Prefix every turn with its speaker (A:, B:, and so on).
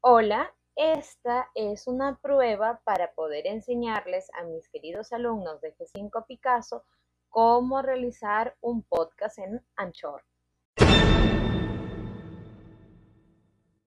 A: Hola, esta es una prueba para poder enseñarles a mis queridos alumnos de G5 Picasso cómo realizar un podcast en Anchor.